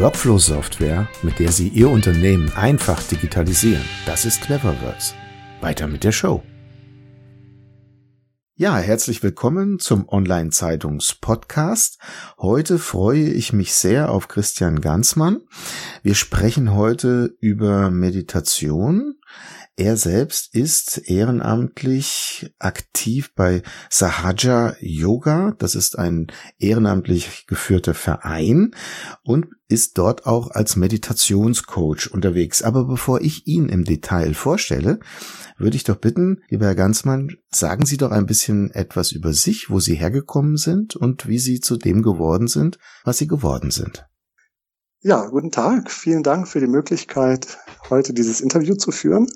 Workflow-Software, mit der Sie Ihr Unternehmen einfach digitalisieren. Das ist Cleverworks. Weiter mit der Show. Ja, herzlich willkommen zum Online-Zeitungs-Podcast. Heute freue ich mich sehr auf Christian Ganzmann. Wir sprechen heute über Meditation. Er selbst ist ehrenamtlich aktiv bei Sahaja Yoga. Das ist ein ehrenamtlich geführter Verein und ist dort auch als Meditationscoach unterwegs. Aber bevor ich ihn im Detail vorstelle, würde ich doch bitten, lieber Herr Ganzmann, sagen Sie doch ein bisschen etwas über sich, wo Sie hergekommen sind und wie Sie zu dem geworden sind, was Sie geworden sind. Ja, guten Tag. Vielen Dank für die Möglichkeit, heute dieses Interview zu führen.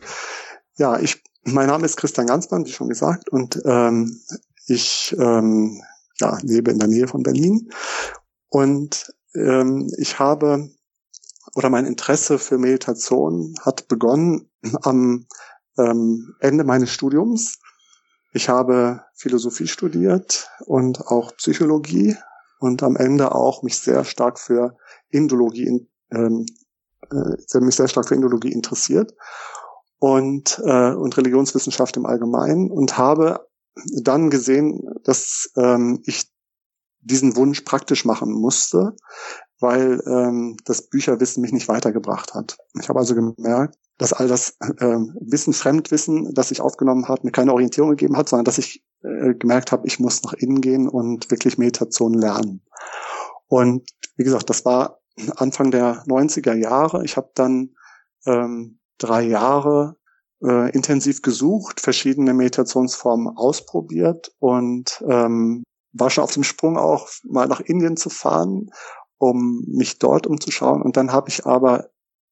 Ja, ich, mein Name ist Christian Ganzmann, wie schon gesagt, und ähm, ich ähm, ja, lebe in der Nähe von Berlin. Und ähm, ich habe, oder mein Interesse für Meditation hat begonnen am ähm, Ende meines Studiums. Ich habe Philosophie studiert und auch Psychologie und am Ende auch mich sehr stark für Indologie, ähm, äh, mich sehr stark für Indologie interessiert und, äh, und Religionswissenschaft im Allgemeinen und habe dann gesehen, dass ähm, ich diesen Wunsch praktisch machen musste, weil ähm, das Bücherwissen mich nicht weitergebracht hat. Ich habe also gemerkt, dass all das äh, Wissen, Fremdwissen, das ich aufgenommen habe, mir keine Orientierung gegeben hat, sondern dass ich äh, gemerkt habe, ich muss nach innen gehen und wirklich Meditation lernen. Und wie gesagt, das war Anfang der 90er Jahre. Ich habe dann ähm, drei Jahre äh, intensiv gesucht, verschiedene Meditationsformen ausprobiert und ähm, war schon auf dem Sprung auch mal nach Indien zu fahren, um mich dort umzuschauen. Und dann habe ich aber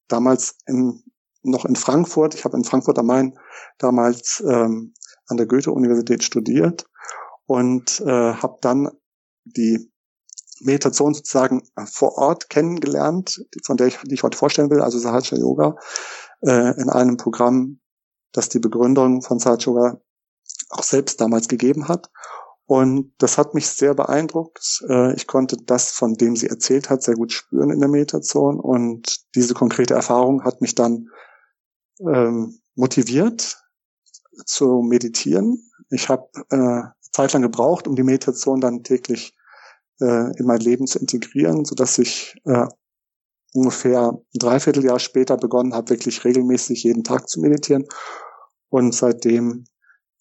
damals in, noch in Frankfurt, ich habe in Frankfurt am Main damals ähm, an der Goethe-Universität studiert und äh, habe dann die Meditation sozusagen vor Ort kennengelernt, von der ich, die ich heute vorstellen will, also Sahaja Yoga, äh, in einem Programm, das die Begründung von Sahaja Yoga auch selbst damals gegeben hat. Und das hat mich sehr beeindruckt. Äh, ich konnte das, von dem sie erzählt hat, sehr gut spüren in der Meditation. Und diese konkrete Erfahrung hat mich dann ähm, motiviert zu meditieren. Ich habe äh, zeitlang gebraucht, um die Meditation dann täglich äh, in mein Leben zu integrieren, so dass ich äh, ungefähr ein Dreivierteljahr später begonnen habe, wirklich regelmäßig jeden Tag zu meditieren. Und seitdem,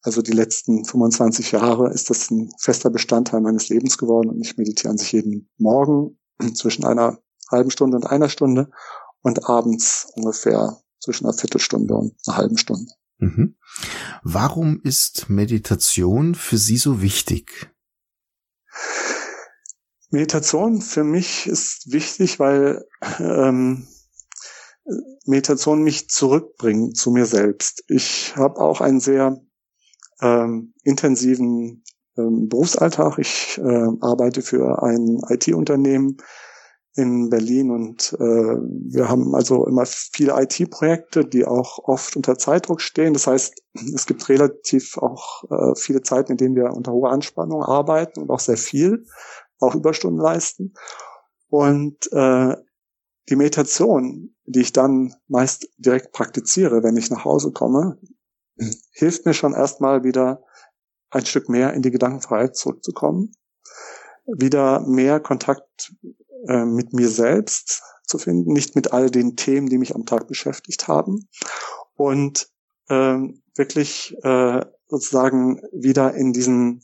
also die letzten 25 Jahre, ist das ein fester Bestandteil meines Lebens geworden. Und ich meditiere an sich jeden Morgen zwischen einer halben Stunde und einer Stunde und abends ungefähr zwischen einer Viertelstunde und einer halben Stunde. Mhm. Warum ist Meditation für Sie so wichtig? Meditation für mich ist wichtig, weil ähm, Meditation mich zurückbringt zu mir selbst. Ich habe auch einen sehr ähm, intensiven ähm, Berufsalltag. Ich äh, arbeite für ein IT-Unternehmen in Berlin und äh, wir haben also immer viele IT-Projekte, die auch oft unter Zeitdruck stehen. Das heißt, es gibt relativ auch äh, viele Zeiten, in denen wir unter hoher Anspannung arbeiten und auch sehr viel auch Überstunden leisten. Und äh, die Meditation, die ich dann meist direkt praktiziere, wenn ich nach Hause komme, hilft mir schon erstmal wieder ein Stück mehr in die Gedankenfreiheit zurückzukommen, wieder mehr Kontakt äh, mit mir selbst zu finden, nicht mit all den Themen, die mich am Tag beschäftigt haben. Und äh, wirklich äh, sozusagen wieder in diesen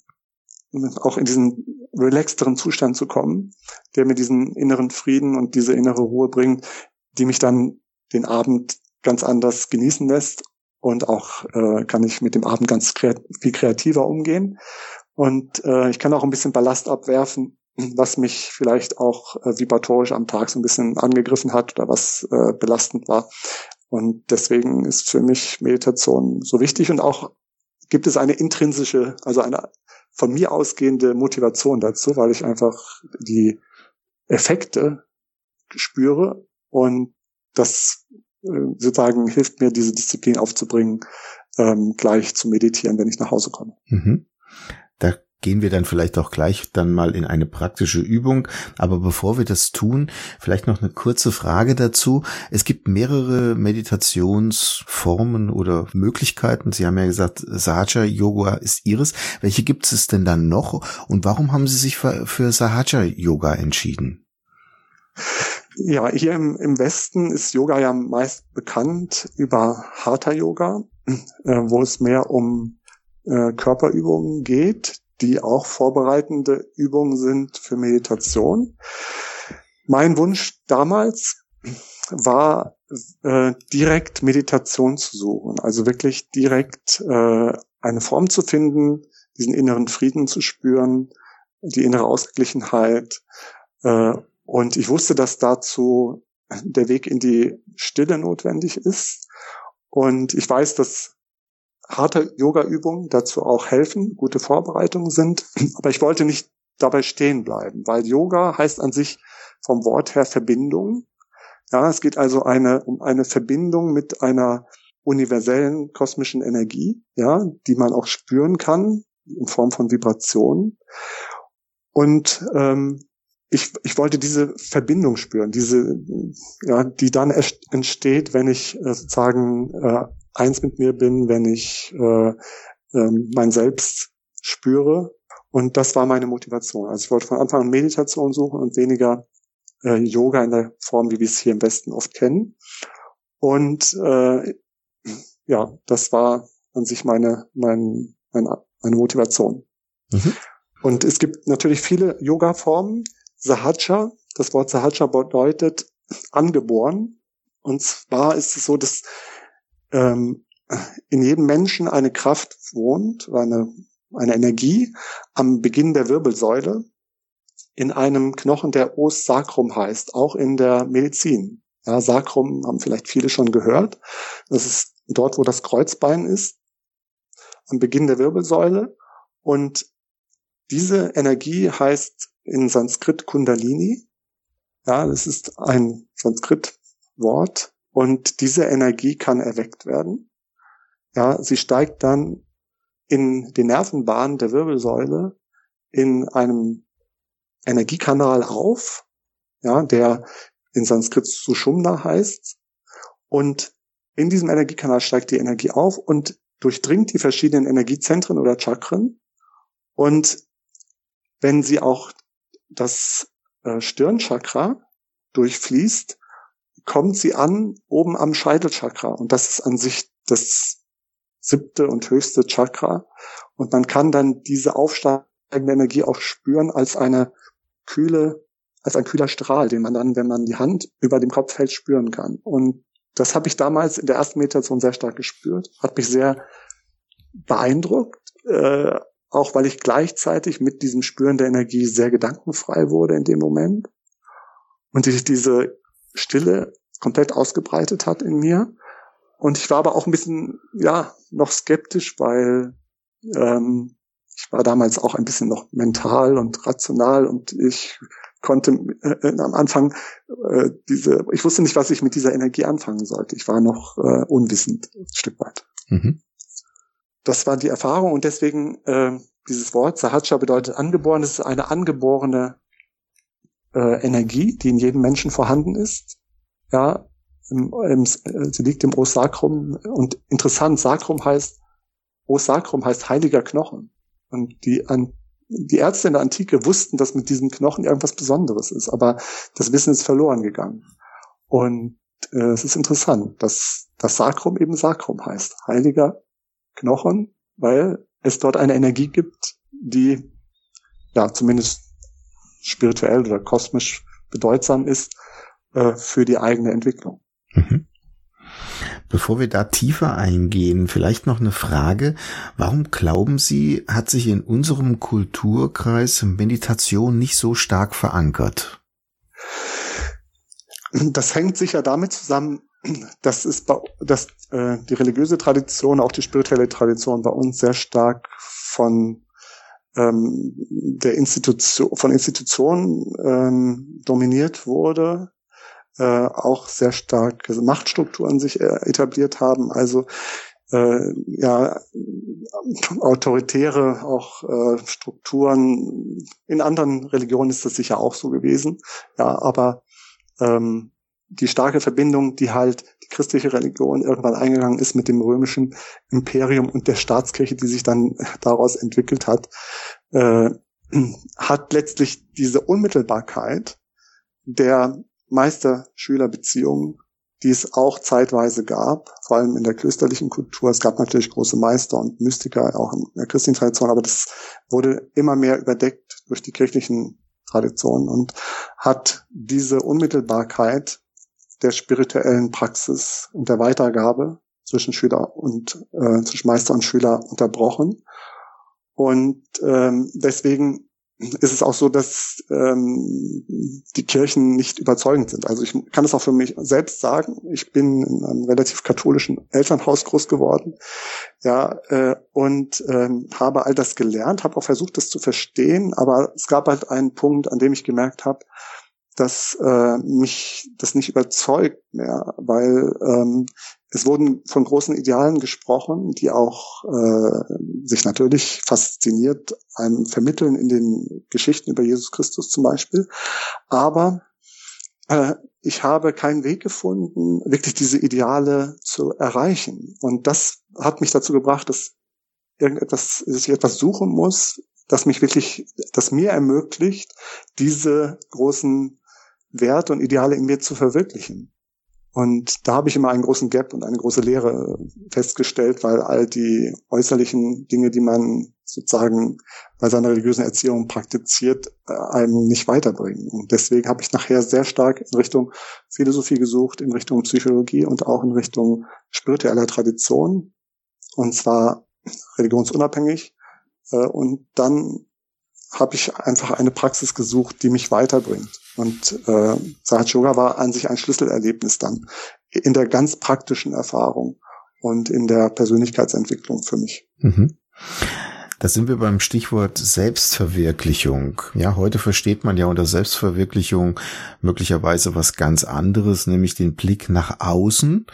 auch in diesen relaxteren Zustand zu kommen, der mir diesen inneren Frieden und diese innere Ruhe bringt, die mich dann den Abend ganz anders genießen lässt und auch äh, kann ich mit dem Abend ganz kreat viel kreativer umgehen. Und äh, ich kann auch ein bisschen Ballast abwerfen, was mich vielleicht auch äh, vibratorisch am Tag so ein bisschen angegriffen hat oder was äh, belastend war. Und deswegen ist für mich Meditation so wichtig und auch gibt es eine intrinsische, also eine von mir ausgehende Motivation dazu, weil ich einfach die Effekte spüre und das äh, sozusagen hilft mir, diese Disziplin aufzubringen, ähm, gleich zu meditieren, wenn ich nach Hause komme. Mhm gehen wir dann vielleicht auch gleich dann mal in eine praktische Übung. Aber bevor wir das tun, vielleicht noch eine kurze Frage dazu. Es gibt mehrere Meditationsformen oder Möglichkeiten. Sie haben ja gesagt, Sahaja Yoga ist Ihres. Welche gibt es denn dann noch? Und warum haben Sie sich für, für Sahaja Yoga entschieden? Ja, hier im, im Westen ist Yoga ja meist bekannt über Hatha Yoga, äh, wo es mehr um äh, Körperübungen geht, die auch vorbereitende Übungen sind für Meditation. Mein Wunsch damals war äh, direkt Meditation zu suchen, also wirklich direkt äh, eine Form zu finden, diesen inneren Frieden zu spüren, die innere Ausgeglichenheit. Äh, und ich wusste, dass dazu der Weg in die Stille notwendig ist. Und ich weiß, dass harte Yoga-Übungen dazu auch helfen, gute Vorbereitungen sind. Aber ich wollte nicht dabei stehen bleiben, weil Yoga heißt an sich vom Wort her Verbindung. Ja, es geht also eine, um eine Verbindung mit einer universellen kosmischen Energie, ja, die man auch spüren kann in Form von Vibrationen. Und ähm, ich, ich wollte diese Verbindung spüren, diese, ja, die dann entsteht, wenn ich äh, sozusagen äh, eins mit mir bin, wenn ich äh, äh, mein Selbst spüre. Und das war meine Motivation. Also ich wollte von Anfang an Meditation suchen und weniger äh, Yoga in der Form, wie wir es hier im Westen oft kennen. Und äh, ja, das war an sich meine, mein, meine, meine Motivation. Mhm. Und es gibt natürlich viele Yoga-Formen. Sahaja, das Wort Sahaja bedeutet angeboren. Und zwar ist es so, dass ähm, in jedem Menschen eine Kraft wohnt, eine, eine Energie am Beginn der Wirbelsäule in einem Knochen, der Os Sacrum heißt, auch in der Medizin. Ja, Sacrum haben vielleicht viele schon gehört. Das ist dort, wo das Kreuzbein ist, am Beginn der Wirbelsäule. Und diese Energie heißt in Sanskrit Kundalini. Ja, das ist ein Sanskrit-Wort, und diese Energie kann erweckt werden. Ja, sie steigt dann in die Nervenbahn der Wirbelsäule in einem Energiekanal auf, ja, der in Sanskrit Sushumna heißt. Und in diesem Energiekanal steigt die Energie auf und durchdringt die verschiedenen Energiezentren oder Chakren. Und wenn sie auch das äh, Stirnchakra durchfließt, kommt sie an oben am Scheitelchakra. Und das ist an sich das siebte und höchste Chakra. Und man kann dann diese aufsteigende Energie auch spüren als eine kühle, als ein kühler Strahl, den man dann, wenn man die Hand über dem Kopf hält, spüren kann. Und das habe ich damals in der ersten Meditation sehr stark gespürt, hat mich sehr beeindruckt, äh, auch weil ich gleichzeitig mit diesem Spüren der Energie sehr gedankenfrei wurde in dem Moment. Und ich diese Stille komplett ausgebreitet hat in mir. Und ich war aber auch ein bisschen, ja, noch skeptisch, weil ähm, ich war damals auch ein bisschen noch mental und rational und ich konnte äh, am Anfang äh, diese, ich wusste nicht, was ich mit dieser Energie anfangen sollte. Ich war noch äh, unwissend, ein Stück weit. Mhm. Das war die Erfahrung und deswegen äh, dieses Wort Sahaja bedeutet angeboren. Das ist eine angeborene äh, Energie, die in jedem Menschen vorhanden ist. Ja, im, im, sie liegt im Osakrum und interessant, Sakrum heißt, Osakrum heißt heiliger Knochen. Und die, an, die Ärzte in der Antike wussten, dass mit diesem Knochen irgendwas Besonderes ist, aber das Wissen ist verloren gegangen. Und äh, es ist interessant, dass das Sakrum eben Sakrum heißt, heiliger Knochen, weil es dort eine Energie gibt, die ja zumindest spirituell oder kosmisch bedeutsam ist äh, für die eigene Entwicklung. Mhm. Bevor wir da tiefer eingehen, vielleicht noch eine Frage. Warum glauben Sie, hat sich in unserem Kulturkreis Meditation nicht so stark verankert? Das hängt sicher damit zusammen, dass, es bei, dass äh, die religiöse Tradition, auch die spirituelle Tradition bei uns sehr stark von ähm, der Institution, von Institutionen ähm, dominiert wurde, äh, auch sehr stark Machtstrukturen sich äh, etabliert haben. Also äh, ja autoritäre auch äh, Strukturen. In anderen Religionen ist das sicher auch so gewesen. Ja, aber ähm, die starke Verbindung, die halt die christliche Religion irgendwann eingegangen ist mit dem römischen Imperium und der Staatskirche, die sich dann daraus entwickelt hat, äh, hat letztlich diese Unmittelbarkeit der Meister-Schüler-Beziehung, die es auch zeitweise gab, vor allem in der klösterlichen Kultur. Es gab natürlich große Meister und Mystiker auch in der christlichen Tradition, aber das wurde immer mehr überdeckt durch die kirchlichen Traditionen und hat diese Unmittelbarkeit der spirituellen Praxis und der Weitergabe zwischen Schüler und äh, zwischen Meister und Schüler unterbrochen. Und ähm, deswegen ist es auch so, dass ähm, die Kirchen nicht überzeugend sind. Also ich kann es auch für mich selbst sagen. Ich bin in einem relativ katholischen Elternhaus groß geworden, ja, äh, und ähm, habe all das gelernt, habe auch versucht, das zu verstehen. Aber es gab halt einen Punkt, an dem ich gemerkt habe, dass äh, mich das nicht überzeugt mehr, weil ähm, es wurden von großen Idealen gesprochen, die auch äh, sich natürlich fasziniert einem vermitteln in den Geschichten über Jesus Christus zum Beispiel. Aber äh, ich habe keinen Weg gefunden, wirklich diese Ideale zu erreichen. Und das hat mich dazu gebracht, dass irgendetwas, dass ich etwas suchen muss, das mich wirklich, das mir ermöglicht, diese großen Werte und Ideale in mir zu verwirklichen. Und da habe ich immer einen großen Gap und eine große Lehre festgestellt, weil all die äußerlichen Dinge, die man sozusagen bei seiner religiösen Erziehung praktiziert, äh, einem nicht weiterbringen. Und deswegen habe ich nachher sehr stark in Richtung Philosophie gesucht, in Richtung Psychologie und auch in Richtung spiritueller Tradition. Und zwar religionsunabhängig. Äh, und dann habe ich einfach eine Praxis gesucht, die mich weiterbringt. Und äh, Sahat Yoga war an sich ein Schlüsselerlebnis dann in der ganz praktischen Erfahrung und in der Persönlichkeitsentwicklung für mich. Mhm. Da sind wir beim Stichwort Selbstverwirklichung. Ja, heute versteht man ja unter Selbstverwirklichung möglicherweise was ganz anderes, nämlich den Blick nach außen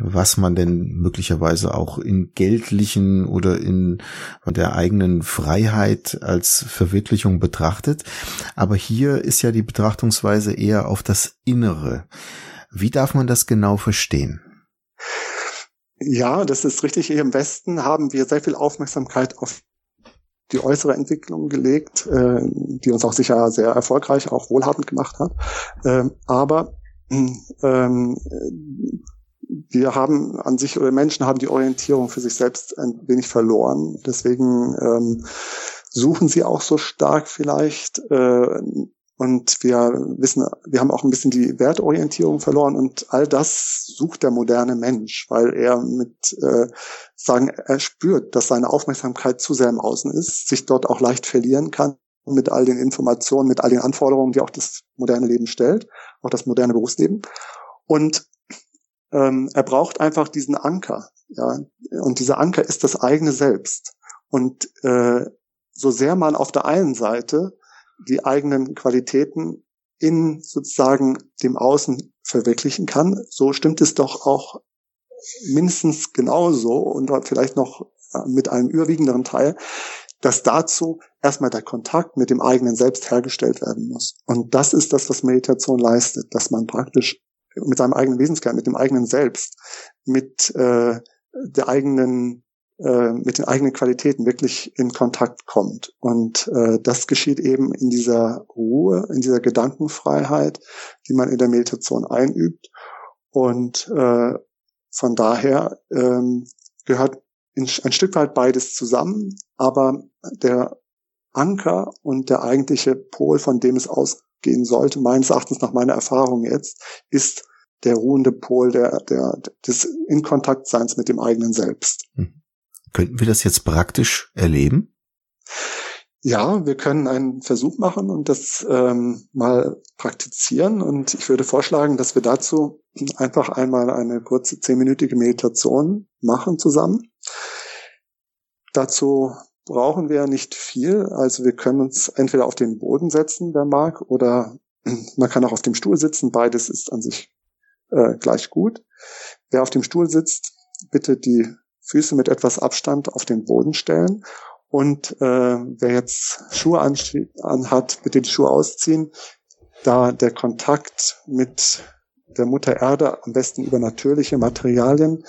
was man denn möglicherweise auch in geldlichen oder in der eigenen Freiheit als Verwirklichung betrachtet. Aber hier ist ja die Betrachtungsweise eher auf das Innere. Wie darf man das genau verstehen? Ja, das ist richtig. Hier im Westen haben wir sehr viel Aufmerksamkeit auf die äußere Entwicklung gelegt, äh, die uns auch sicher sehr erfolgreich, auch wohlhabend gemacht hat. Ähm, aber ähm, wir haben an sich oder Menschen haben die Orientierung für sich selbst ein wenig verloren. Deswegen ähm, suchen sie auch so stark vielleicht. Äh, und wir wissen, wir haben auch ein bisschen die Wertorientierung verloren und all das sucht der moderne Mensch, weil er mit äh, sagen, er spürt, dass seine Aufmerksamkeit zu sehr im Außen ist, sich dort auch leicht verlieren kann mit all den Informationen, mit all den Anforderungen, die auch das moderne Leben stellt, auch das moderne Berufsleben. Und ähm, er braucht einfach diesen Anker. Ja? Und dieser Anker ist das eigene Selbst. Und äh, so sehr man auf der einen Seite die eigenen Qualitäten in sozusagen dem Außen verwirklichen kann, so stimmt es doch auch mindestens genauso und vielleicht noch äh, mit einem überwiegenderen Teil, dass dazu erstmal der Kontakt mit dem eigenen Selbst hergestellt werden muss. Und das ist das, was Meditation leistet, dass man praktisch mit seinem eigenen Wesenskern, mit dem eigenen Selbst, mit äh, der eigenen äh, mit den eigenen Qualitäten wirklich in Kontakt kommt. Und äh, das geschieht eben in dieser Ruhe, in dieser Gedankenfreiheit, die man in der Meditation einübt. Und äh, von daher ähm, gehört ein Stück weit beides zusammen, aber der Anker und der eigentliche Pol, von dem es aus gehen sollte, meines Erachtens nach meiner Erfahrung jetzt, ist der ruhende Pol der, der, des Inkontaktseins mit dem eigenen Selbst. Hm. Könnten wir das jetzt praktisch erleben? Ja, wir können einen Versuch machen und das ähm, mal praktizieren. Und ich würde vorschlagen, dass wir dazu einfach einmal eine kurze zehnminütige Meditation machen zusammen. Dazu brauchen wir nicht viel. Also wir können uns entweder auf den Boden setzen, wer mag, oder man kann auch auf dem Stuhl sitzen. Beides ist an sich äh, gleich gut. Wer auf dem Stuhl sitzt, bitte die Füße mit etwas Abstand auf den Boden stellen und äh, wer jetzt Schuhe anhat, bitte die Schuhe ausziehen, da der Kontakt mit der Mutter Erde am besten über natürliche Materialien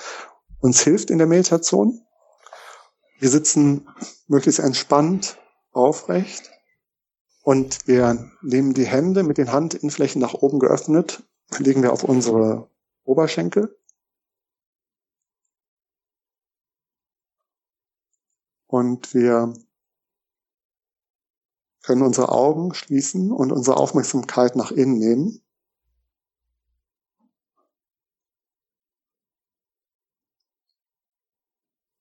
uns hilft in der Meditation. Wir sitzen möglichst entspannt aufrecht und wir nehmen die Hände mit den Handinnenflächen nach oben geöffnet, legen wir auf unsere Oberschenkel Und wir können unsere Augen schließen und unsere Aufmerksamkeit nach innen nehmen.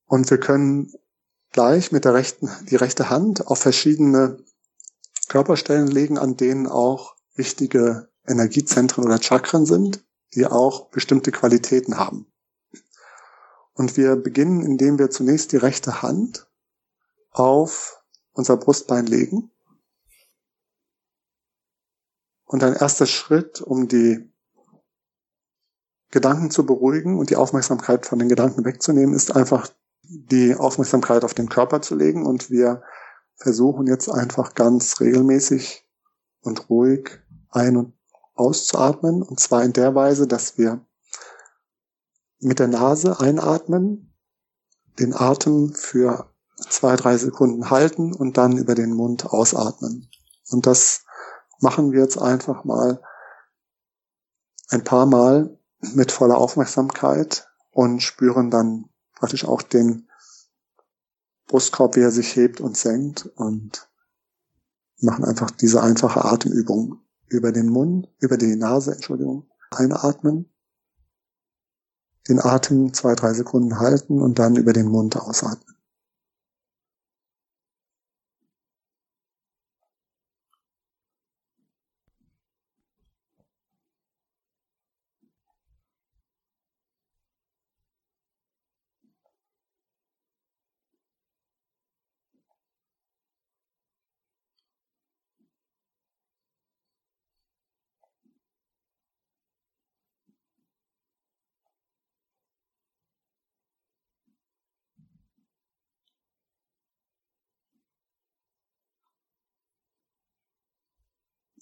Und wir können gleich mit der rechten, die rechte Hand auf verschiedene Körperstellen legen, an denen auch wichtige Energiezentren oder Chakren sind, die auch bestimmte Qualitäten haben. Und wir beginnen, indem wir zunächst die rechte Hand auf unser Brustbein legen. Und ein erster Schritt, um die Gedanken zu beruhigen und die Aufmerksamkeit von den Gedanken wegzunehmen, ist einfach die Aufmerksamkeit auf den Körper zu legen. Und wir versuchen jetzt einfach ganz regelmäßig und ruhig ein- und auszuatmen. Und zwar in der Weise, dass wir mit der Nase einatmen, den Atem für zwei, drei Sekunden halten und dann über den Mund ausatmen. Und das machen wir jetzt einfach mal ein paar Mal mit voller Aufmerksamkeit und spüren dann praktisch auch den Brustkorb, wie er sich hebt und senkt und machen einfach diese einfache Atemübung über den Mund, über die Nase, Entschuldigung, einatmen, den Atem zwei, drei Sekunden halten und dann über den Mund ausatmen.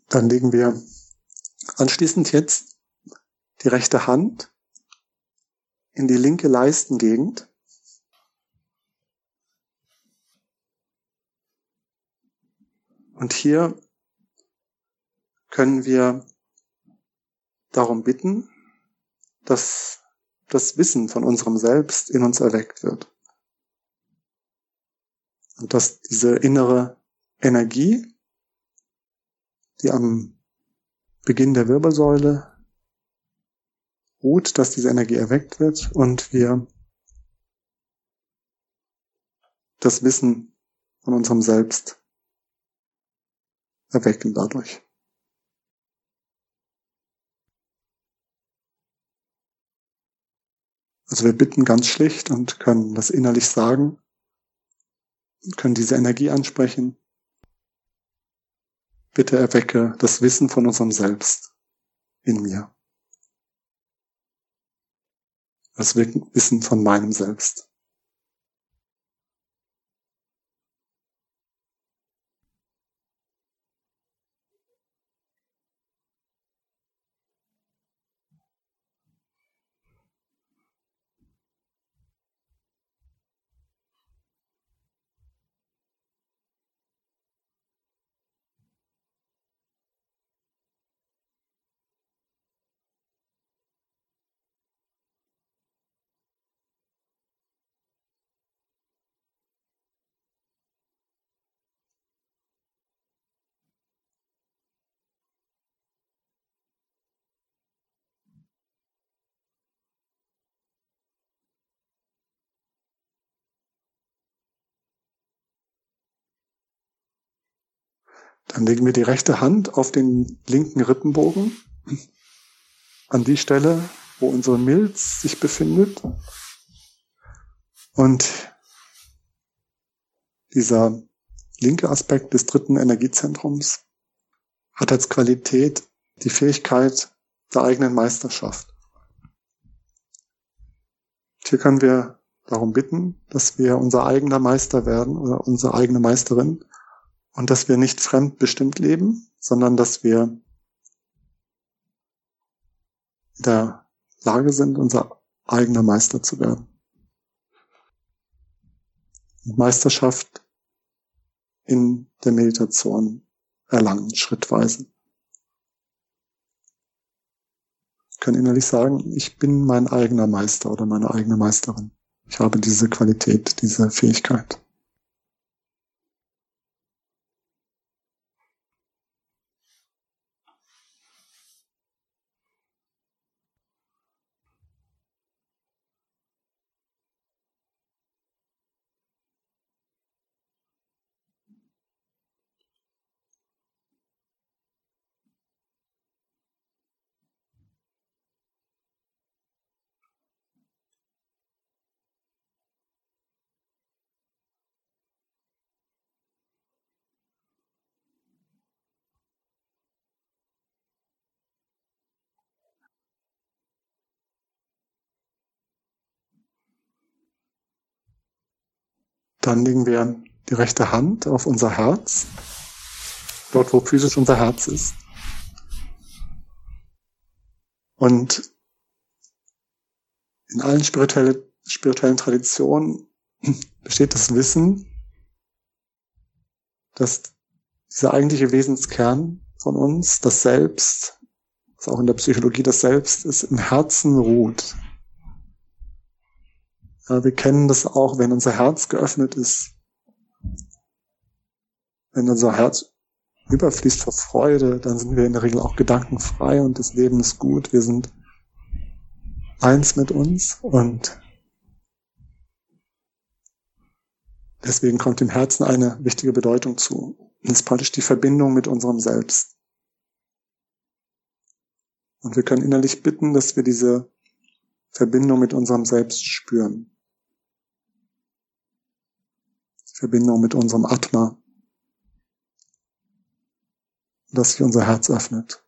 Dann legen wir anschließend jetzt die rechte Hand in die linke Leistengegend. Und hier können wir darum bitten, dass das Wissen von unserem Selbst in uns erweckt wird. Und dass diese innere Energie, die am Beginn der Wirbelsäule ruht, dass diese Energie erweckt wird und wir das Wissen von unserem Selbst erwecken dadurch. Also wir bitten ganz schlicht und können das innerlich sagen, können diese Energie ansprechen Bitte erwecke das Wissen von unserem Selbst in mir. Das Wissen von meinem Selbst. Dann legen wir die rechte Hand auf den linken Rippenbogen, an die Stelle, wo unsere Milz sich befindet. Und dieser linke Aspekt des dritten Energiezentrums hat als Qualität die Fähigkeit der eigenen Meisterschaft. Hier können wir darum bitten, dass wir unser eigener Meister werden oder unsere eigene Meisterin und dass wir nicht fremdbestimmt leben, sondern dass wir in der Lage sind, unser eigener Meister zu werden. Meisterschaft in der Meditation erlangen, schrittweise. Ich kann innerlich sagen, ich bin mein eigener Meister oder meine eigene Meisterin. Ich habe diese Qualität, diese Fähigkeit. Dann legen wir die rechte Hand auf unser Herz, dort wo physisch unser Herz ist. Und in allen spirituelle, spirituellen Traditionen besteht das Wissen, dass dieser eigentliche Wesenskern von uns, das Selbst, was auch in der Psychologie das Selbst ist, im Herzen ruht. Ja, wir kennen das auch, wenn unser Herz geöffnet ist. Wenn unser Herz überfließt vor Freude, dann sind wir in der Regel auch gedankenfrei und das Leben ist gut. Wir sind eins mit uns und deswegen kommt dem Herzen eine wichtige Bedeutung zu. Das ist praktisch die Verbindung mit unserem Selbst. Und wir können innerlich bitten, dass wir diese Verbindung mit unserem Selbst spüren. Verbindung mit unserem Atma, dass sich unser Herz öffnet.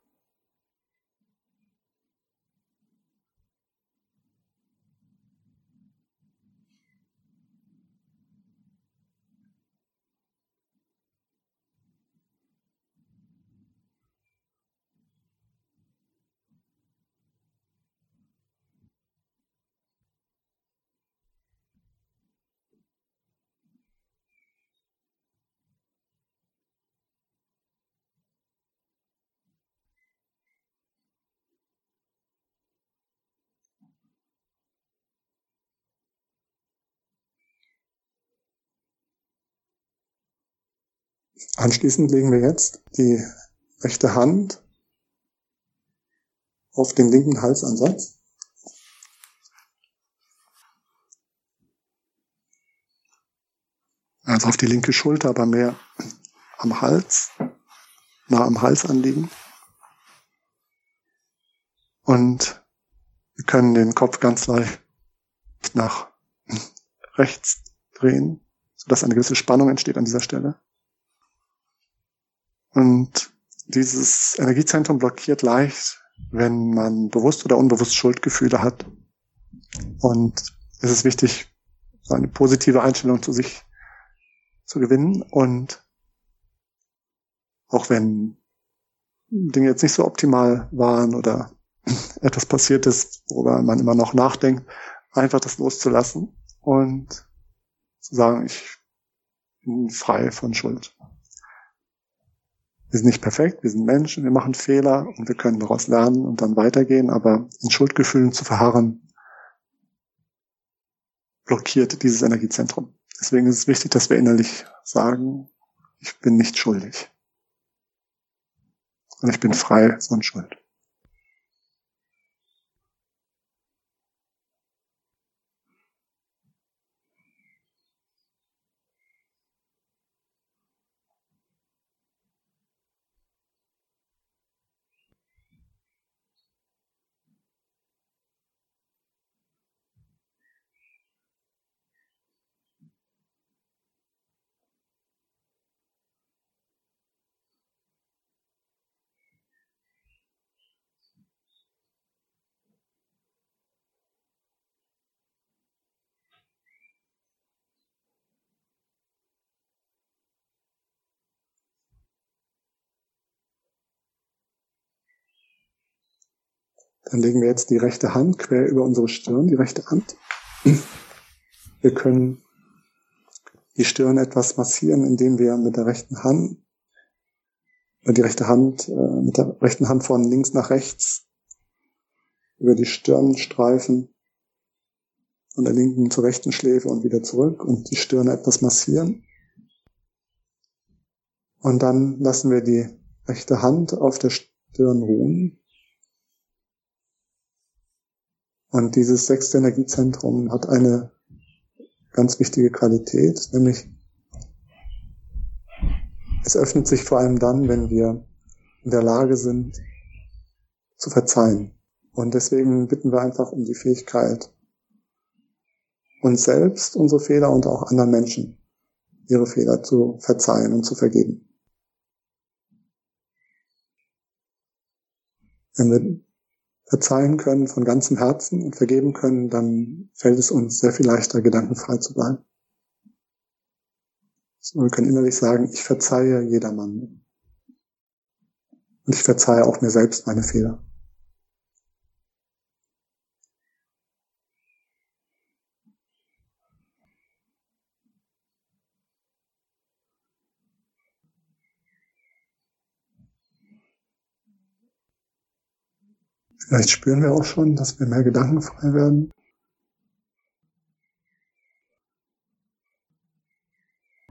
Anschließend legen wir jetzt die rechte Hand auf den linken Halsansatz. Also auf die linke Schulter, aber mehr am Hals, nah am Hals anliegen. Und wir können den Kopf ganz leicht nach rechts drehen, sodass eine gewisse Spannung entsteht an dieser Stelle. Und dieses Energiezentrum blockiert leicht, wenn man bewusst oder unbewusst Schuldgefühle hat. Und es ist wichtig, so eine positive Einstellung zu sich zu gewinnen. Und auch wenn Dinge jetzt nicht so optimal waren oder etwas passiert ist, worüber man immer noch nachdenkt, einfach das loszulassen und zu sagen, ich bin frei von Schuld. Wir sind nicht perfekt, wir sind Menschen, wir machen Fehler und wir können daraus lernen und dann weitergehen, aber in Schuldgefühlen zu verharren, blockiert dieses Energiezentrum. Deswegen ist es wichtig, dass wir innerlich sagen, ich bin nicht schuldig. Und ich bin frei von Schuld. Dann legen wir jetzt die rechte Hand quer über unsere Stirn, die rechte Hand. Wir können die Stirn etwas massieren, indem wir mit der rechten Hand, äh, die rechte Hand, äh, mit der rechten Hand von links nach rechts über die Stirn streifen, von der linken zur rechten Schläfe und wieder zurück und die Stirn etwas massieren. Und dann lassen wir die rechte Hand auf der Stirn ruhen. Und dieses sechste Energiezentrum hat eine ganz wichtige Qualität, nämlich es öffnet sich vor allem dann, wenn wir in der Lage sind zu verzeihen. Und deswegen bitten wir einfach um die Fähigkeit, uns selbst, unsere Fehler und auch anderen Menschen ihre Fehler zu verzeihen und zu vergeben. Wenn wir verzeihen können von ganzem Herzen und vergeben können, dann fällt es uns sehr viel leichter, gedankenfrei zu bleiben. So, wir können innerlich sagen, ich verzeihe jedermann. Und ich verzeihe auch mir selbst meine Fehler. Vielleicht spüren wir auch schon, dass wir mehr gedankenfrei werden.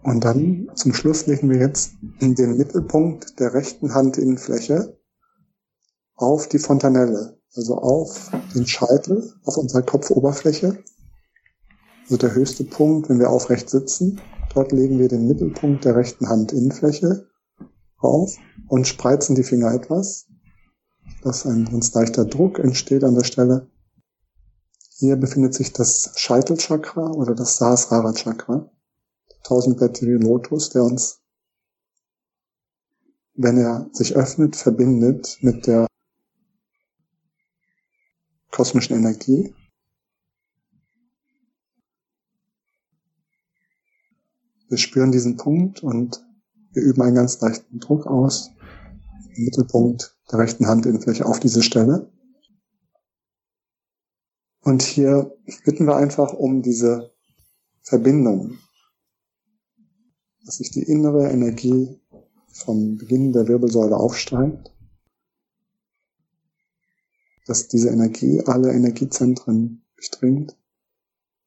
Und dann zum Schluss legen wir jetzt den Mittelpunkt der rechten Handinnenfläche auf die Fontanelle, also auf den Scheitel, auf unsere Kopfoberfläche. Also der höchste Punkt, wenn wir aufrecht sitzen. Dort legen wir den Mittelpunkt der rechten Handinnenfläche auf und spreizen die Finger etwas dass ein ganz leichter Druck entsteht an der Stelle. Hier befindet sich das Scheitelchakra oder das Sahasrara Chakra, tausendblättrige Lotus, der uns, wenn er sich öffnet, verbindet mit der kosmischen Energie. Wir spüren diesen Punkt und wir üben einen ganz leichten Druck aus. Mittelpunkt der rechten Handinnenfläche auf diese Stelle. Und hier bitten wir einfach um diese Verbindung, dass sich die innere Energie vom Beginn der Wirbelsäule aufsteigt, dass diese Energie alle Energiezentren durchdringt,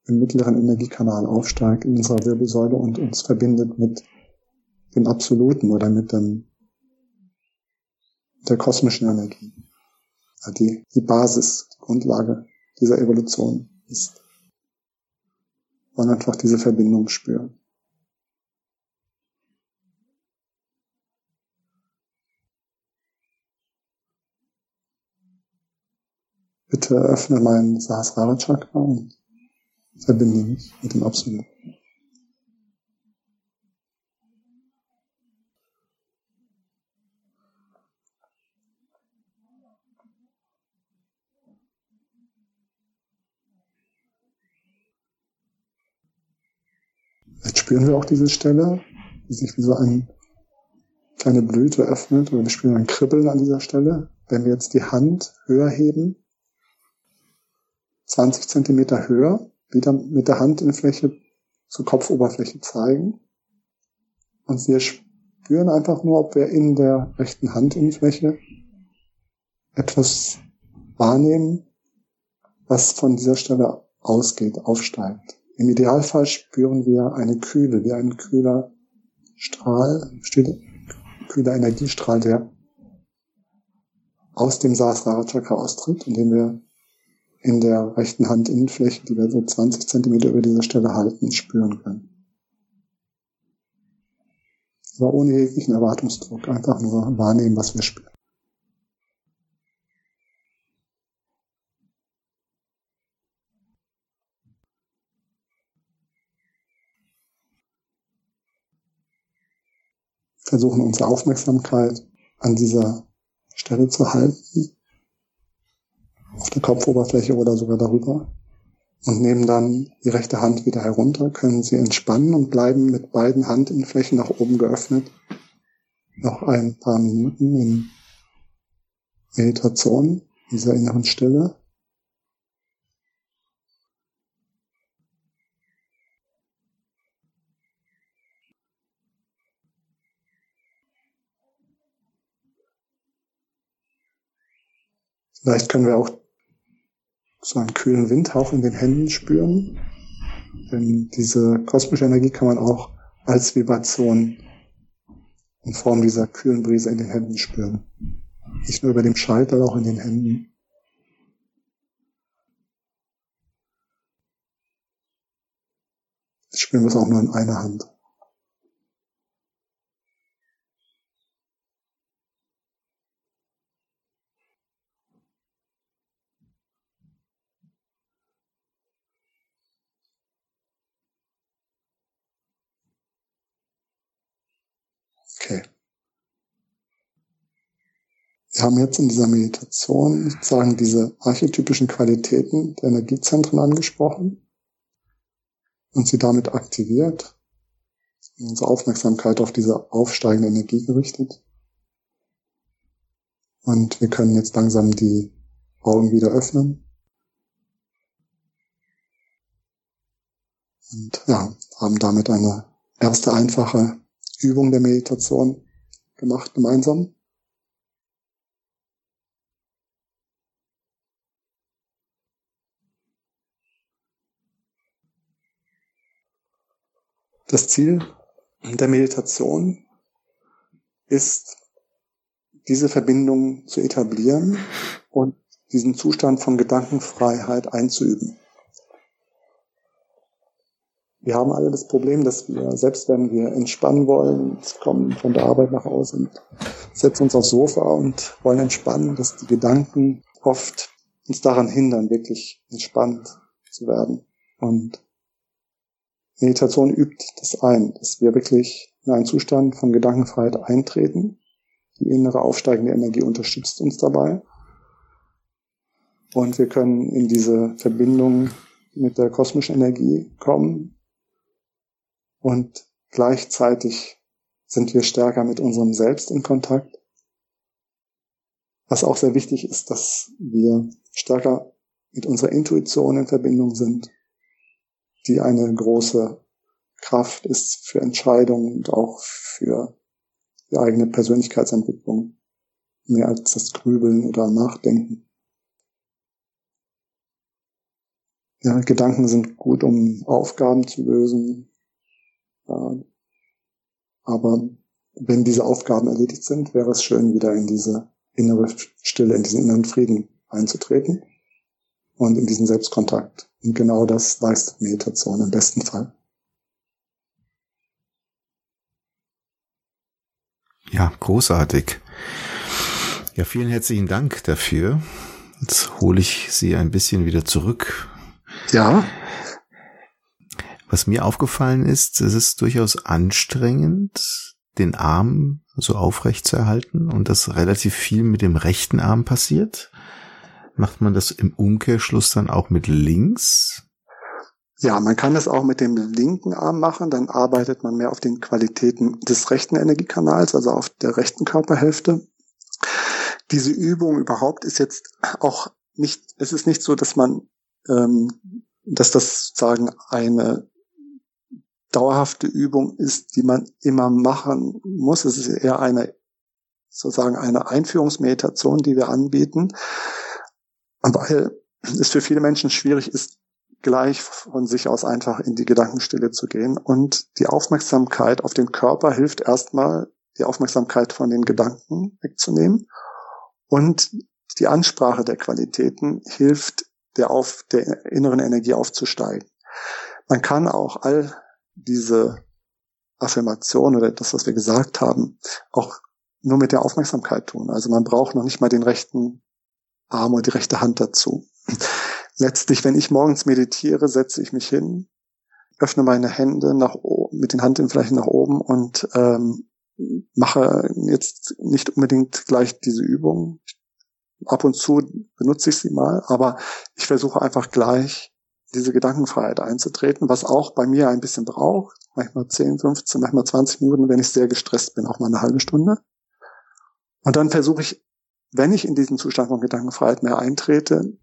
im mittleren Energiekanal aufsteigt in unserer Wirbelsäule und uns verbindet mit dem Absoluten oder mit dem der kosmischen Energie. Die, die Basis, die Grundlage dieser Evolution ist. Man einfach diese Verbindung spüren. Bitte öffne mein Sahasrara Chakra und verbinde mich mit dem Absoluten. Jetzt spüren wir auch diese Stelle, die sich wie so eine kleine Blüte öffnet oder wir spüren ein Kribbeln an dieser Stelle. Wenn wir jetzt die Hand höher heben, 20 Zentimeter höher, wieder mit der Hand in Fläche zur Kopfoberfläche zeigen. Und wir spüren einfach nur, ob wir in der rechten Handinnenfläche etwas wahrnehmen, was von dieser Stelle ausgeht, aufsteigt. Im Idealfall spüren wir eine Kühle, wie ein kühler Strahl, kühler Energiestrahl, der aus dem Sahasrara Chakra austritt, indem wir in der rechten Hand Innenfläche, die wir so 20 Zentimeter über dieser Stelle halten, spüren können. Aber ohne jeglichen Erwartungsdruck, einfach nur wahrnehmen, was wir spüren. Versuchen unsere Aufmerksamkeit an dieser Stelle zu halten, auf der Kopfoberfläche oder sogar darüber und nehmen dann die rechte Hand wieder herunter, können sie entspannen und bleiben mit beiden Handinnenflächen nach oben geöffnet noch ein paar Minuten in Meditation dieser inneren Stille. Vielleicht können wir auch so einen kühlen Windhauch in den Händen spüren. Denn diese kosmische Energie kann man auch als Vibration in Form dieser kühlen Brise in den Händen spüren. Nicht nur über dem Scheitel, auch in den Händen. Jetzt spüren wir es auch nur in einer Hand. Okay. Wir haben jetzt in dieser Meditation sozusagen diese archetypischen Qualitäten der Energiezentren angesprochen und sie damit aktiviert, unsere Aufmerksamkeit auf diese aufsteigende Energie gerichtet. Und wir können jetzt langsam die Augen wieder öffnen. Und ja, haben damit eine erste einfache Übung der Meditation gemacht gemeinsam. Das Ziel der Meditation ist, diese Verbindung zu etablieren und diesen Zustand von Gedankenfreiheit einzuüben. Wir haben alle das Problem, dass wir, selbst wenn wir entspannen wollen, kommen von der Arbeit nach Hause und setzen uns aufs Sofa und wollen entspannen, dass die Gedanken oft uns daran hindern, wirklich entspannt zu werden. Und Meditation übt das ein, dass wir wirklich in einen Zustand von Gedankenfreiheit eintreten. Die innere aufsteigende Energie unterstützt uns dabei. Und wir können in diese Verbindung mit der kosmischen Energie kommen, und gleichzeitig sind wir stärker mit unserem Selbst in Kontakt. Was auch sehr wichtig ist, dass wir stärker mit unserer Intuition in Verbindung sind, die eine große Kraft ist für Entscheidungen und auch für die eigene Persönlichkeitsentwicklung, mehr als das Grübeln oder Nachdenken. Ja, Gedanken sind gut, um Aufgaben zu lösen, aber wenn diese Aufgaben erledigt sind, wäre es schön, wieder in diese innere Stille, in diesen inneren Frieden einzutreten und in diesen Selbstkontakt. Und genau das leistet Meditation im besten Fall. Ja, großartig. Ja, vielen herzlichen Dank dafür. Jetzt hole ich Sie ein bisschen wieder zurück. Ja. Was mir aufgefallen ist, es ist durchaus anstrengend, den Arm so aufrecht zu erhalten und das relativ viel mit dem rechten Arm passiert. Macht man das im Umkehrschluss dann auch mit links? Ja, man kann das auch mit dem linken Arm machen, dann arbeitet man mehr auf den Qualitäten des rechten Energiekanals, also auf der rechten Körperhälfte. Diese Übung überhaupt ist jetzt auch nicht, es ist nicht so, dass man, ähm, dass das sagen eine dauerhafte Übung ist, die man immer machen muss. Es ist eher eine, sozusagen eine Einführungsmeditation, die wir anbieten, weil es für viele Menschen schwierig ist, gleich von sich aus einfach in die Gedankenstille zu gehen. Und die Aufmerksamkeit auf den Körper hilft erstmal, die Aufmerksamkeit von den Gedanken wegzunehmen. Und die Ansprache der Qualitäten hilft, der auf der inneren Energie aufzusteigen. Man kann auch all diese Affirmation oder das, was wir gesagt haben, auch nur mit der Aufmerksamkeit tun. Also man braucht noch nicht mal den rechten Arm oder die rechte Hand dazu. Letztlich, wenn ich morgens meditiere, setze ich mich hin, öffne meine Hände nach oben, mit den Handinnenflächen nach oben und ähm, mache jetzt nicht unbedingt gleich diese Übung. Ab und zu benutze ich sie mal, aber ich versuche einfach gleich diese Gedankenfreiheit einzutreten, was auch bei mir ein bisschen braucht. Manchmal 10, 15, manchmal 20 Minuten, wenn ich sehr gestresst bin, auch mal eine halbe Stunde. Und dann versuche ich wenn ich in diesen Zustand von Gedankenfreiheit mehr eintrete,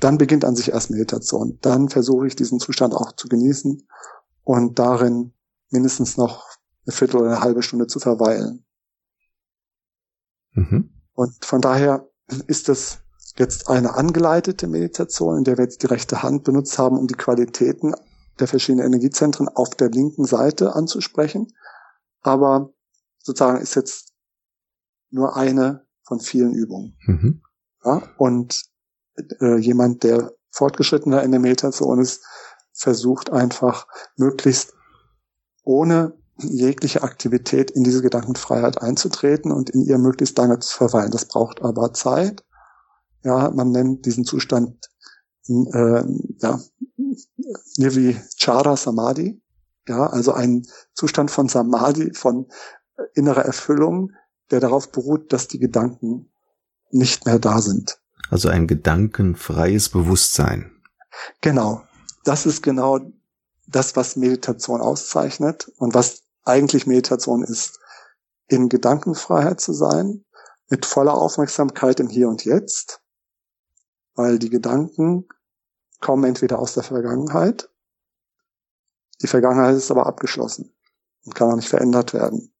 dann beginnt an sich erst Meditation. Dann versuche ich diesen Zustand auch zu genießen und darin mindestens noch eine Viertel oder eine halbe Stunde zu verweilen. Mhm. Und von daher ist es jetzt eine angeleitete Meditation, in der wir jetzt die rechte Hand benutzt haben, um die Qualitäten der verschiedenen Energiezentren auf der linken Seite anzusprechen. Aber sozusagen ist jetzt nur eine von vielen Übungen. Mhm. Ja, und äh, jemand, der fortgeschrittener in der Meditation ist, versucht einfach möglichst ohne jegliche Aktivität in diese Gedankenfreiheit einzutreten und in ihr möglichst lange zu verweilen. Das braucht aber Zeit. Ja, man nennt diesen Zustand äh, ja, Nirvichara Samadhi. Ja, also ein Zustand von Samadhi, von innerer Erfüllung, der darauf beruht, dass die Gedanken nicht mehr da sind. Also ein gedankenfreies Bewusstsein. Genau. Das ist genau das, was Meditation auszeichnet und was eigentlich Meditation ist. In Gedankenfreiheit zu sein, mit voller Aufmerksamkeit im Hier und Jetzt, weil die Gedanken kommen entweder aus der Vergangenheit, die Vergangenheit ist aber abgeschlossen und kann auch nicht verändert werden.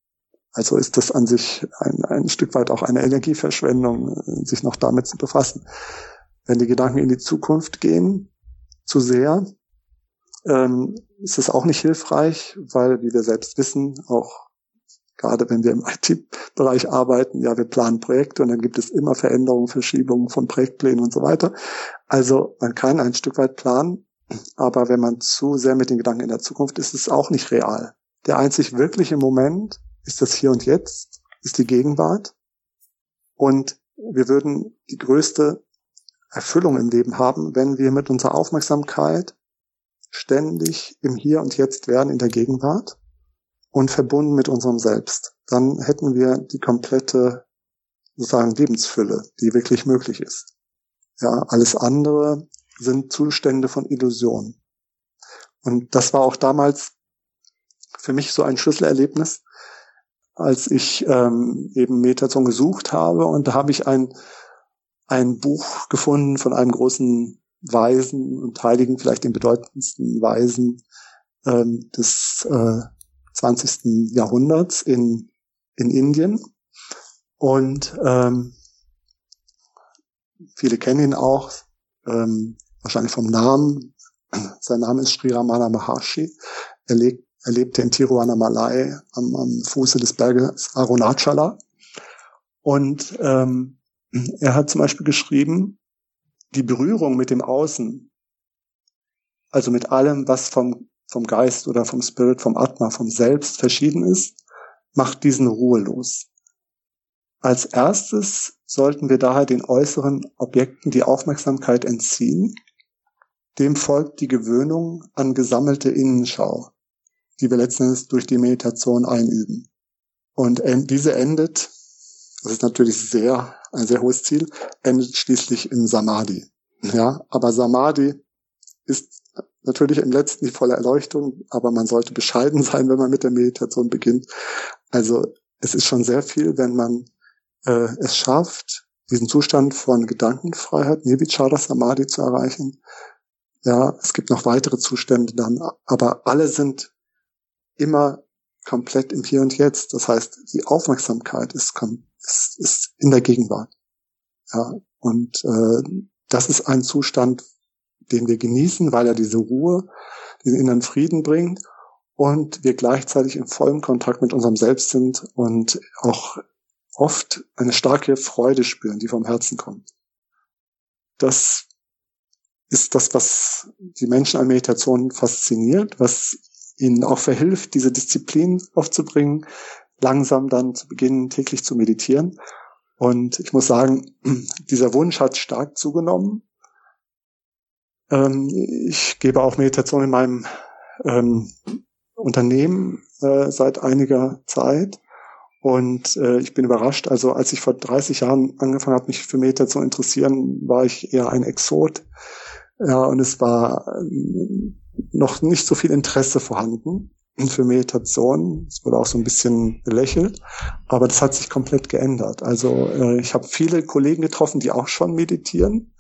Also ist das an sich ein, ein Stück weit auch eine Energieverschwendung, sich noch damit zu befassen. Wenn die Gedanken in die Zukunft gehen, zu sehr, ähm, ist es auch nicht hilfreich, weil, wie wir selbst wissen, auch gerade wenn wir im IT-Bereich arbeiten, ja, wir planen Projekte und dann gibt es immer Veränderungen, Verschiebungen von Projektplänen und so weiter. Also man kann ein Stück weit planen, aber wenn man zu sehr mit den Gedanken in der Zukunft ist, ist es auch nicht real. Der einzig wirkliche Moment ist das Hier und Jetzt, ist die Gegenwart. Und wir würden die größte Erfüllung im Leben haben, wenn wir mit unserer Aufmerksamkeit ständig im Hier und Jetzt wären in der Gegenwart und verbunden mit unserem Selbst. Dann hätten wir die komplette sozusagen Lebensfülle, die wirklich möglich ist. Ja, alles andere sind Zustände von Illusion. Und das war auch damals für mich so ein Schlüsselerlebnis, als ich ähm, eben Meditation gesucht habe. Und da habe ich ein, ein Buch gefunden von einem großen Weisen und Heiligen, vielleicht den bedeutendsten Weisen ähm, des äh, 20. Jahrhunderts in, in Indien. Und ähm, viele kennen ihn auch, ähm, wahrscheinlich vom Namen. Sein Name ist Sri Ramana Maharshi. Er lebt er lebte in Tiruvannamalai am, am Fuße des Berges Arunachala. Und ähm, er hat zum Beispiel geschrieben, die Berührung mit dem Außen, also mit allem, was vom, vom Geist oder vom Spirit, vom Atma, vom Selbst verschieden ist, macht diesen ruhelos. Als erstes sollten wir daher den äußeren Objekten die Aufmerksamkeit entziehen. Dem folgt die Gewöhnung an gesammelte Innenschau die wir letztendlich durch die Meditation einüben. Und diese endet, das ist natürlich sehr, ein sehr hohes Ziel, endet schließlich in Samadhi. Ja, aber Samadhi ist natürlich im letzten die volle Erleuchtung, aber man sollte bescheiden sein, wenn man mit der Meditation beginnt. Also es ist schon sehr viel, wenn man äh, es schafft, diesen Zustand von Gedankenfreiheit, Nirvichara Samadhi zu erreichen. Ja, es gibt noch weitere Zustände dann, aber alle sind immer komplett im Hier und Jetzt. Das heißt, die Aufmerksamkeit ist, ist, ist in der Gegenwart. Ja, und äh, das ist ein Zustand, den wir genießen, weil er diese Ruhe, den inneren Frieden bringt und wir gleichzeitig in vollem Kontakt mit unserem Selbst sind und auch oft eine starke Freude spüren, die vom Herzen kommt. Das ist das, was die Menschen an Meditation fasziniert, was ihnen auch verhilft, diese Disziplin aufzubringen, langsam dann zu beginnen, täglich zu meditieren. Und ich muss sagen, dieser Wunsch hat stark zugenommen. Ähm, ich gebe auch Meditation in meinem ähm, Unternehmen äh, seit einiger Zeit. Und äh, ich bin überrascht. Also als ich vor 30 Jahren angefangen habe, mich für Meditation zu interessieren, war ich eher ein Exot. Ja, und es war noch nicht so viel Interesse vorhanden. für Meditation. Es wurde auch so ein bisschen belächelt, aber das hat sich komplett geändert. Also äh, ich habe viele Kollegen getroffen, die auch schon meditieren.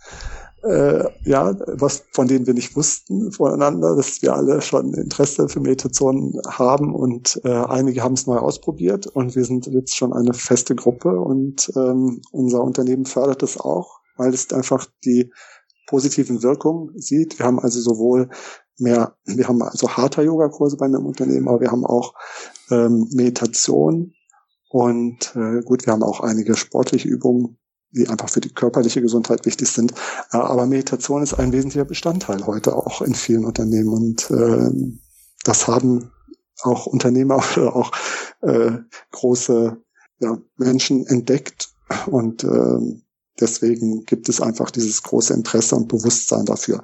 Äh, ja, was von denen wir nicht wussten voneinander, dass wir alle schon Interesse für Meditation haben und äh, einige haben es neu ausprobiert und wir sind jetzt schon eine feste Gruppe und ähm, unser Unternehmen fördert es auch, weil es einfach die positiven Wirkungen sieht. Wir haben also sowohl mehr, wir haben also harter Yoga-Kurse bei einem Unternehmen, aber wir haben auch ähm, Meditation und äh, gut, wir haben auch einige sportliche Übungen, die einfach für die körperliche Gesundheit wichtig sind. Äh, aber Meditation ist ein wesentlicher Bestandteil heute auch in vielen Unternehmen und äh, das haben auch Unternehmer oder auch äh, große ja, Menschen entdeckt und äh, Deswegen gibt es einfach dieses große Interesse und Bewusstsein dafür.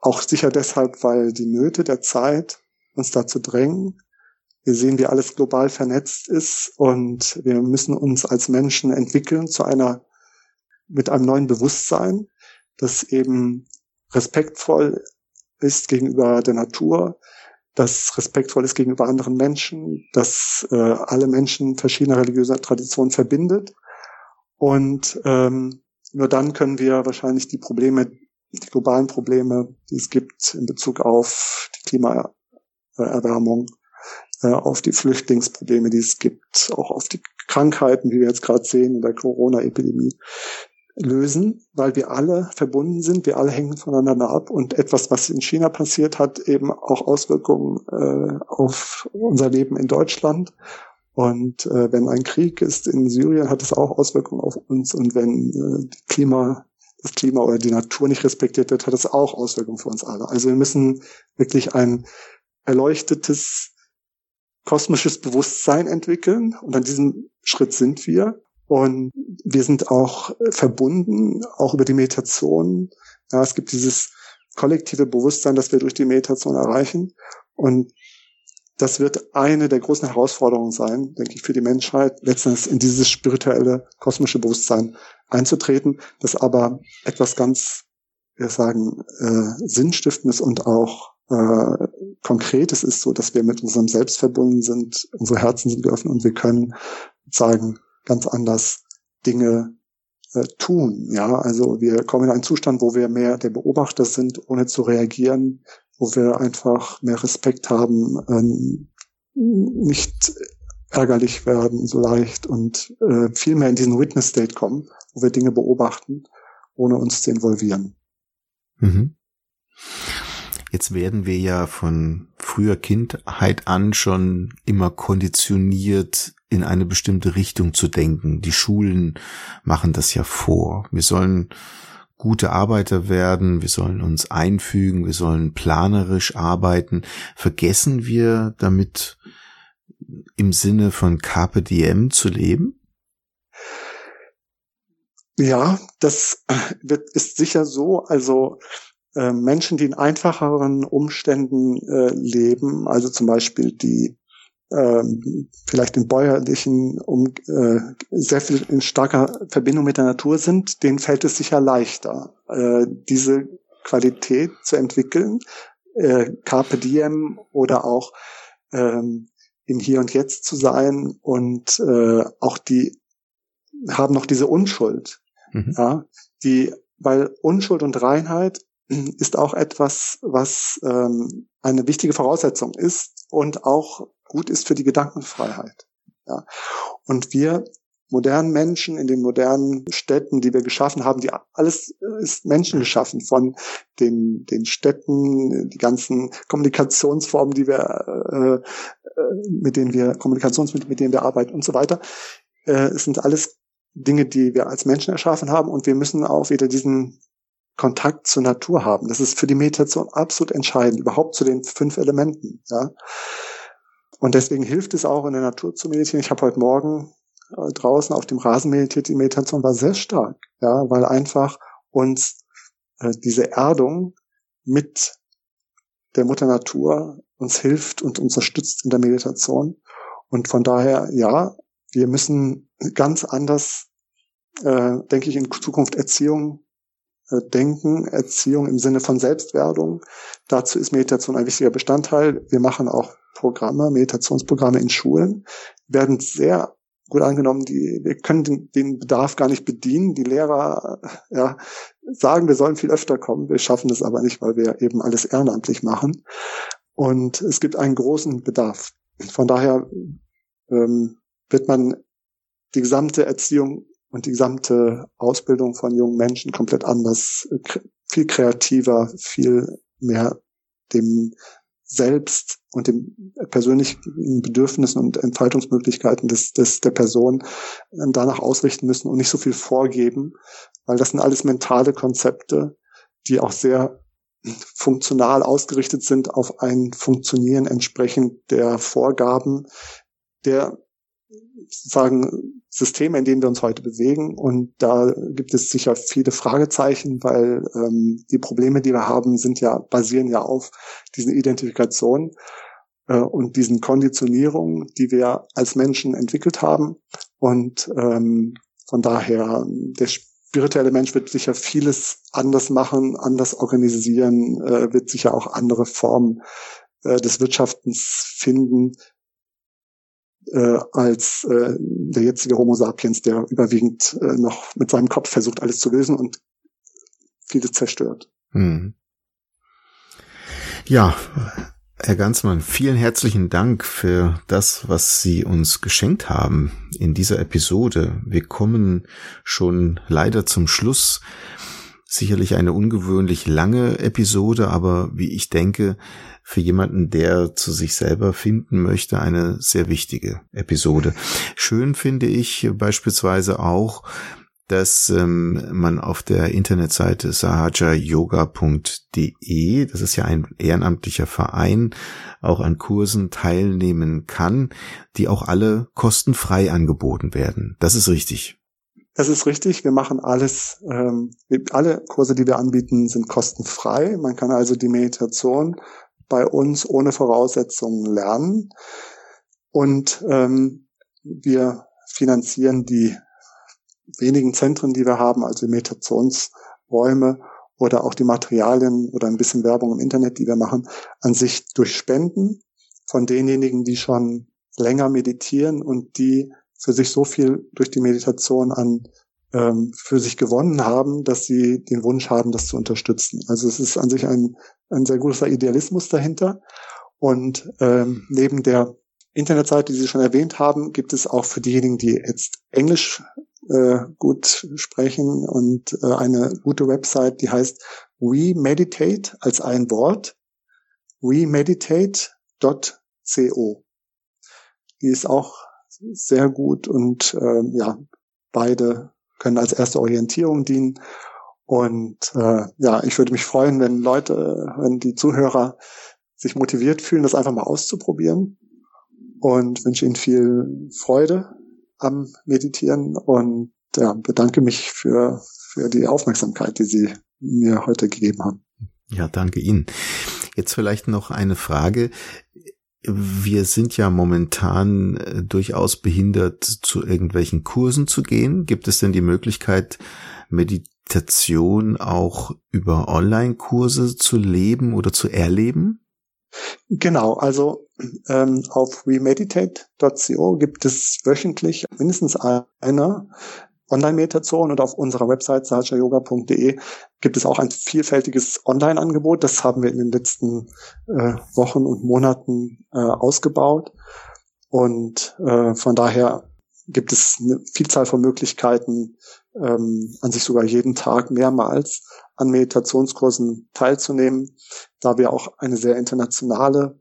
Auch sicher deshalb, weil die Nöte der Zeit uns dazu drängen. Wir sehen, wie alles global vernetzt ist und wir müssen uns als Menschen entwickeln zu einer, mit einem neuen Bewusstsein, das eben respektvoll ist gegenüber der Natur, das respektvoll ist gegenüber anderen Menschen, das äh, alle Menschen verschiedener religiöser Traditionen verbindet und ähm, nur dann können wir wahrscheinlich die Probleme, die globalen Probleme, die es gibt in Bezug auf die Klimaerwärmung, äh, auf die Flüchtlingsprobleme, die es gibt, auch auf die Krankheiten, wie wir jetzt gerade sehen in der Corona-Epidemie, lösen, weil wir alle verbunden sind, wir alle hängen voneinander ab. Und etwas, was in China passiert, hat eben auch Auswirkungen äh, auf unser Leben in Deutschland und äh, wenn ein Krieg ist in Syrien, hat es auch Auswirkungen auf uns. Und wenn äh, Klima, das Klima oder die Natur nicht respektiert wird, hat es auch Auswirkungen für uns alle. Also wir müssen wirklich ein erleuchtetes kosmisches Bewusstsein entwickeln. Und an diesem Schritt sind wir. Und wir sind auch verbunden, auch über die Meditation. Ja, es gibt dieses kollektive Bewusstsein, das wir durch die Meditation erreichen. Und das wird eine der großen Herausforderungen sein, denke ich, für die Menschheit, letztendlich in dieses spirituelle, kosmische Bewusstsein einzutreten, das aber etwas ganz, wir sagen, äh, Sinnstiftendes und auch äh, Konkretes ist, so dass wir mit unserem Selbst verbunden sind, unsere Herzen sind geöffnet und wir können sagen, ganz anders Dinge äh, tun. Ja, also wir kommen in einen Zustand, wo wir mehr der Beobachter sind, ohne zu reagieren, wo wir einfach mehr Respekt haben, ähm, nicht ärgerlich werden so leicht und äh, viel mehr in diesen Witness State kommen, wo wir Dinge beobachten, ohne uns zu involvieren. Mhm. Jetzt werden wir ja von früher Kindheit an schon immer konditioniert, in eine bestimmte Richtung zu denken. Die Schulen machen das ja vor. Wir sollen gute Arbeiter werden, wir sollen uns einfügen, wir sollen planerisch arbeiten. Vergessen wir damit im Sinne von Carpe Diem zu leben? Ja, das wird, ist sicher so. Also äh, Menschen, die in einfacheren Umständen äh, leben, also zum Beispiel die ähm, vielleicht in bäuerlichen um äh, sehr viel in starker Verbindung mit der Natur sind, denen fällt es sicher leichter, äh, diese Qualität zu entwickeln, äh, Carpe Diem oder auch ähm, im Hier und Jetzt zu sein und äh, auch die haben noch diese Unschuld, mhm. ja, die, weil Unschuld und Reinheit ist auch etwas, was ähm, eine wichtige Voraussetzung ist und auch gut ist für die Gedankenfreiheit. Ja. Und wir modernen Menschen in den modernen Städten, die wir geschaffen haben, die alles ist Menschen geschaffen von den, den Städten, die ganzen Kommunikationsformen, die wir, äh, äh mit denen wir, Kommunikationsmittel, mit denen wir arbeiten und so weiter. Äh, es sind alles Dinge, die wir als Menschen erschaffen haben und wir müssen auch wieder diesen Kontakt zur Natur haben. Das ist für die Meditation absolut entscheidend, überhaupt zu den fünf Elementen. Ja. Und deswegen hilft es auch in der Natur zu meditieren. Ich habe heute Morgen äh, draußen auf dem Rasen meditiert. Die Meditation war sehr stark, ja, weil einfach uns äh, diese Erdung mit der Mutter Natur uns hilft und unterstützt in der Meditation. Und von daher, ja, wir müssen ganz anders, äh, denke ich, in Zukunft Erziehung Denken, Erziehung im Sinne von Selbstwerdung. Dazu ist Meditation ein wichtiger Bestandteil. Wir machen auch Programme, Meditationsprogramme in Schulen, werden sehr gut angenommen, die, wir können den, den Bedarf gar nicht bedienen. Die Lehrer ja, sagen, wir sollen viel öfter kommen. Wir schaffen es aber nicht, weil wir eben alles ehrenamtlich machen. Und es gibt einen großen Bedarf. Von daher ähm, wird man die gesamte Erziehung und die gesamte Ausbildung von jungen Menschen komplett anders, viel kreativer, viel mehr dem Selbst und den persönlichen Bedürfnissen und Entfaltungsmöglichkeiten des, des, der Person ähm, danach ausrichten müssen und nicht so viel vorgeben, weil das sind alles mentale Konzepte, die auch sehr funktional ausgerichtet sind auf ein Funktionieren entsprechend der Vorgaben der sozusagen Systeme, in denen wir uns heute bewegen. Und da gibt es sicher viele Fragezeichen, weil ähm, die Probleme, die wir haben, sind ja, basieren ja auf diesen Identifikationen äh, und diesen Konditionierungen, die wir als Menschen entwickelt haben. Und ähm, von daher, der spirituelle Mensch wird sicher vieles anders machen, anders organisieren, äh, wird sicher auch andere Formen äh, des Wirtschaftens finden, äh, als äh, der jetzige Homo sapiens, der überwiegend äh, noch mit seinem Kopf versucht, alles zu lösen und vieles zerstört. Hm. Ja, Herr Ganzmann, vielen herzlichen Dank für das, was Sie uns geschenkt haben in dieser Episode. Wir kommen schon leider zum Schluss. Sicherlich eine ungewöhnlich lange Episode, aber wie ich denke, für jemanden, der zu sich selber finden möchte, eine sehr wichtige Episode. Schön finde ich beispielsweise auch, dass ähm, man auf der Internetseite sahajayoga.de, das ist ja ein ehrenamtlicher Verein, auch an Kursen teilnehmen kann, die auch alle kostenfrei angeboten werden. Das ist richtig. Das ist richtig. Wir machen alles, ähm, alle Kurse, die wir anbieten, sind kostenfrei. Man kann also die Meditation bei uns ohne Voraussetzungen lernen. Und ähm, wir finanzieren die wenigen Zentren, die wir haben, also Meditationsräume oder auch die Materialien oder ein bisschen Werbung im Internet, die wir machen, an sich durch Spenden von denjenigen, die schon länger meditieren und die für sich so viel durch die Meditation an ähm, für sich gewonnen haben, dass sie den Wunsch haben, das zu unterstützen. Also es ist an sich ein, ein sehr großer Idealismus dahinter. Und ähm, neben der Internetseite, die Sie schon erwähnt haben, gibt es auch für diejenigen, die jetzt Englisch äh, gut sprechen und äh, eine gute Website, die heißt We Meditate als ein Wort. WeMeditate.co. Die ist auch sehr gut und äh, ja, beide können als erste Orientierung dienen. Und äh, ja, ich würde mich freuen, wenn Leute, wenn die Zuhörer sich motiviert fühlen, das einfach mal auszuprobieren. Und wünsche Ihnen viel Freude am Meditieren und ja, bedanke mich für, für die Aufmerksamkeit, die Sie mir heute gegeben haben. Ja, danke Ihnen. Jetzt vielleicht noch eine Frage wir sind ja momentan äh, durchaus behindert, zu irgendwelchen Kursen zu gehen. Gibt es denn die Möglichkeit, Meditation auch über Online-Kurse zu leben oder zu erleben? Genau, also ähm, auf remeditate.co gibt es wöchentlich mindestens eine Online-Meditation und auf unserer Website sahajayoga.de gibt es auch ein vielfältiges Online-Angebot. Das haben wir in den letzten äh, Wochen und Monaten äh, ausgebaut. Und äh, von daher gibt es eine Vielzahl von Möglichkeiten, ähm, an sich sogar jeden Tag mehrmals an Meditationskursen teilzunehmen, da wir auch eine sehr internationale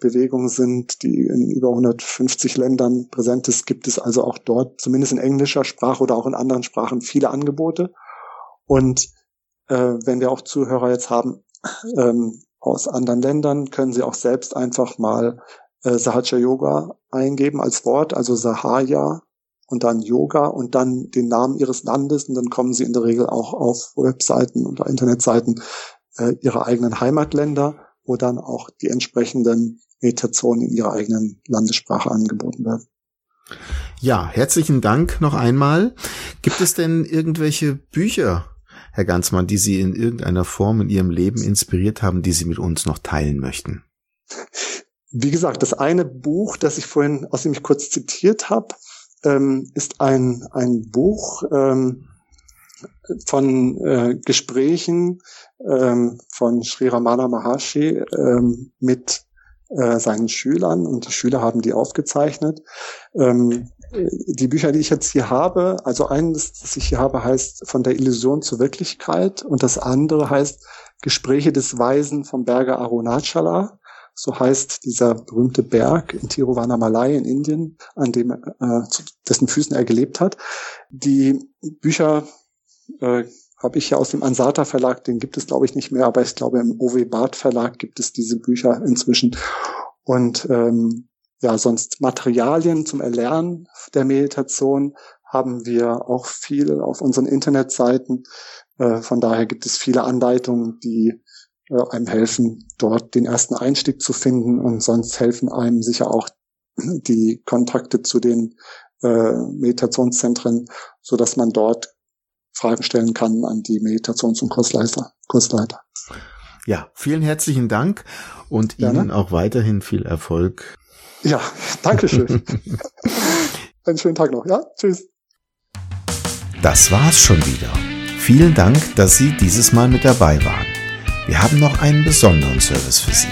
Bewegung sind, die in über 150 Ländern präsent ist, gibt es also auch dort, zumindest in englischer Sprache oder auch in anderen Sprachen, viele Angebote. Und äh, wenn wir auch Zuhörer jetzt haben ähm, aus anderen Ländern, können sie auch selbst einfach mal äh, Sahaja Yoga eingeben als Wort, also Sahaya und dann Yoga und dann den Namen ihres Landes und dann kommen sie in der Regel auch auf Webseiten oder Internetseiten äh, ihrer eigenen Heimatländer, wo dann auch die entsprechenden Meditationen in ihrer eigenen Landessprache angeboten werden. Ja, herzlichen Dank noch einmal. Gibt es denn irgendwelche Bücher, Herr Ganzmann, die Sie in irgendeiner Form in Ihrem Leben inspiriert haben, die Sie mit uns noch teilen möchten? Wie gesagt, das eine Buch, das ich vorhin, aus dem ich kurz zitiert habe, ähm, ist ein, ein Buch ähm, von äh, Gesprächen ähm, von Sri Ramana Maharshi ähm, mit äh, seinen Schülern und die Schüler haben die aufgezeichnet. Ähm, die Bücher, die ich jetzt hier habe, also eines, das ich hier habe, heißt Von der Illusion zur Wirklichkeit und das andere heißt Gespräche des Weisen vom Berge Arunachala. So heißt dieser berühmte Berg in Tiruvannamalai in Indien, an dem, äh, zu dessen Füßen er gelebt hat. Die Bücher äh, habe ich ja aus dem Ansata Verlag, den gibt es glaube ich nicht mehr, aber ich glaube im OW Barth Verlag gibt es diese Bücher inzwischen. Und ähm, ja, sonst Materialien zum Erlernen der Meditation haben wir auch viel auf unseren Internetseiten. Äh, von daher gibt es viele Anleitungen, die äh, einem helfen, dort den ersten Einstieg zu finden und sonst helfen einem sicher auch die Kontakte zu den äh, Meditationszentren, so dass man dort Fragen stellen kann an die Meditations- und Kursleiter. Kursleiter. Ja, vielen herzlichen Dank und Gerne. Ihnen auch weiterhin viel Erfolg ja, danke schön. Einen schönen Tag noch. Ja, tschüss. Das war's schon wieder. Vielen Dank, dass Sie dieses Mal mit dabei waren. Wir haben noch einen besonderen Service für Sie.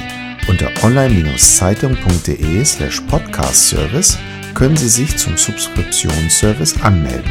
Unter online-zeitung.de slash podcast-service können Sie sich zum Subskriptionsservice anmelden.